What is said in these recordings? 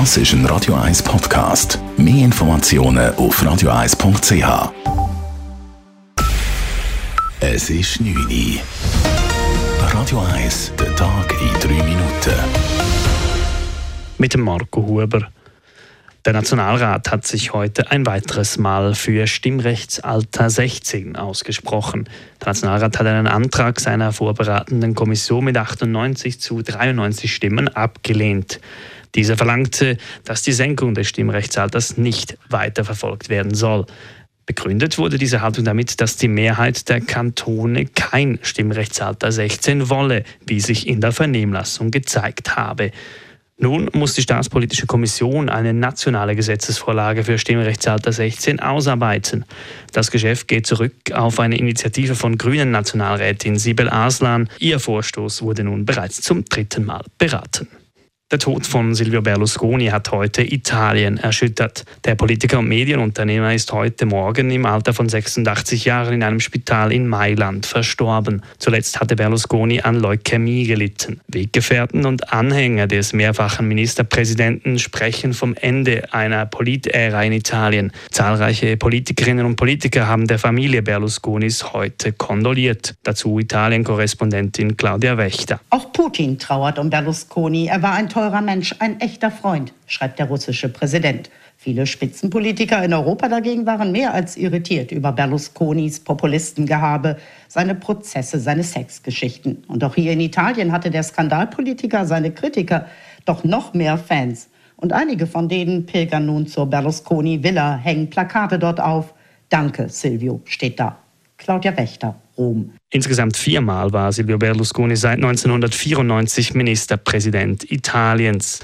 Das ist ein Radio 1 Podcast. Mehr Informationen auf radio1.ch. Es ist 9 Uhr. Radio 1, der Tag in 3 Minuten. Mit Marco Huber. Der Nationalrat hat sich heute ein weiteres Mal für Stimmrechtsalter 16 ausgesprochen. Der Nationalrat hat einen Antrag seiner vorberatenden Kommission mit 98 zu 93 Stimmen abgelehnt. Dieser verlangte, dass die Senkung des Stimmrechtsalters nicht weiterverfolgt werden soll. Begründet wurde diese Haltung damit, dass die Mehrheit der Kantone kein Stimmrechtsalter 16 wolle, wie sich in der Vernehmlassung gezeigt habe. Nun muss die Staatspolitische Kommission eine nationale Gesetzesvorlage für Stimmrechtsalter 16 ausarbeiten. Das Geschäft geht zurück auf eine Initiative von grünen Nationalrätin Sibel Aslan. Ihr Vorstoß wurde nun bereits zum dritten Mal beraten. Der Tod von Silvio Berlusconi hat heute Italien erschüttert. Der Politiker und Medienunternehmer ist heute Morgen im Alter von 86 Jahren in einem Spital in Mailand verstorben. Zuletzt hatte Berlusconi an Leukämie gelitten. Weggefährten und Anhänger des mehrfachen Ministerpräsidenten sprechen vom Ende einer Politära in Italien. Zahlreiche Politikerinnen und Politiker haben der Familie Berlusconis heute kondoliert. Dazu Italien-Korrespondentin Claudia Wächter. Auch Putin trauert um Berlusconi. Er war ein teurer Mensch, ein echter Freund, schreibt der russische Präsident. Viele Spitzenpolitiker in Europa dagegen waren mehr als irritiert über Berlusconis Populistengehabe, seine Prozesse, seine Sexgeschichten. Und auch hier in Italien hatte der Skandalpolitiker seine Kritiker, doch noch mehr Fans. Und einige von denen pilgern nun zur Berlusconi-Villa, hängen Plakate dort auf. Danke, Silvio, steht da. Claudia Wächter, Rom. Insgesamt viermal war Silvio Berlusconi seit 1994 Ministerpräsident Italiens.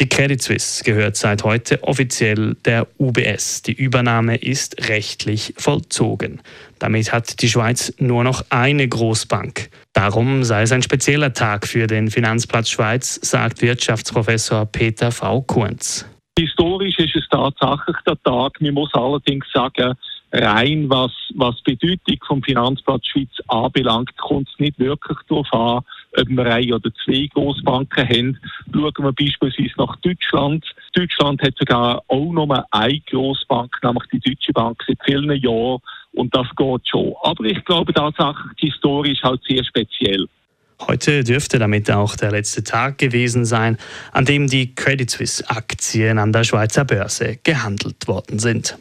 Die Credit Suisse gehört seit heute offiziell der UBS. Die Übernahme ist rechtlich vollzogen. Damit hat die Schweiz nur noch eine Großbank. Darum sei es ein spezieller Tag für den Finanzplatz Schweiz, sagt Wirtschaftsprofessor Peter V. Kunz. Historisch ist es tatsächlich der Tag. Man muss allerdings sagen, rein was, was die Bedeutung vom Finanzplatz Schweiz anbelangt, kommt es nicht wirklich darauf an, ob wir ein oder zwei Großbanken haben. Schauen wir beispielsweise nach Deutschland. Deutschland hat sogar auch nur eine Großbank, nämlich die Deutsche Bank, seit vielen Jahren. Und das geht schon. Aber ich glaube tatsächlich, die Historie ist halt sehr speziell. Heute dürfte damit auch der letzte Tag gewesen sein, an dem die Credit Suisse Aktien an der Schweizer Börse gehandelt worden sind.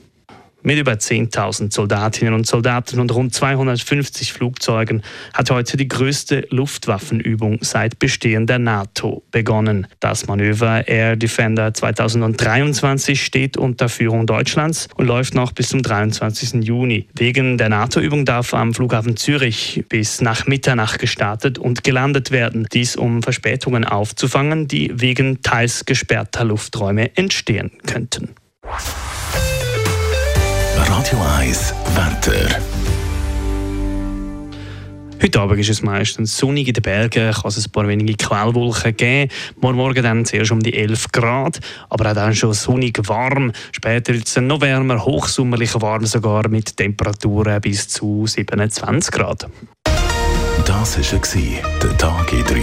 Mit über 10.000 Soldatinnen und Soldaten und rund 250 Flugzeugen hat heute die größte Luftwaffenübung seit Bestehen der NATO begonnen. Das Manöver Air Defender 2023 steht unter Führung Deutschlands und läuft noch bis zum 23. Juni. Wegen der NATO-Übung darf am Flughafen Zürich bis nach Mitternacht gestartet und gelandet werden. Dies um Verspätungen aufzufangen, die wegen teils gesperrter Lufträume entstehen könnten. Radio 1 Wetter. Heute Abend ist es meistens sonnig in den Bergen, kann es ein paar wenige Quellwolken geben. Morgen Morgen dann zuerst um die 11 Grad, aber auch dann schon sonnig warm. Später wird es noch wärmer, hochsommerlich warm sogar mit Temperaturen bis zu 27 Grad. Das war der Tag in 3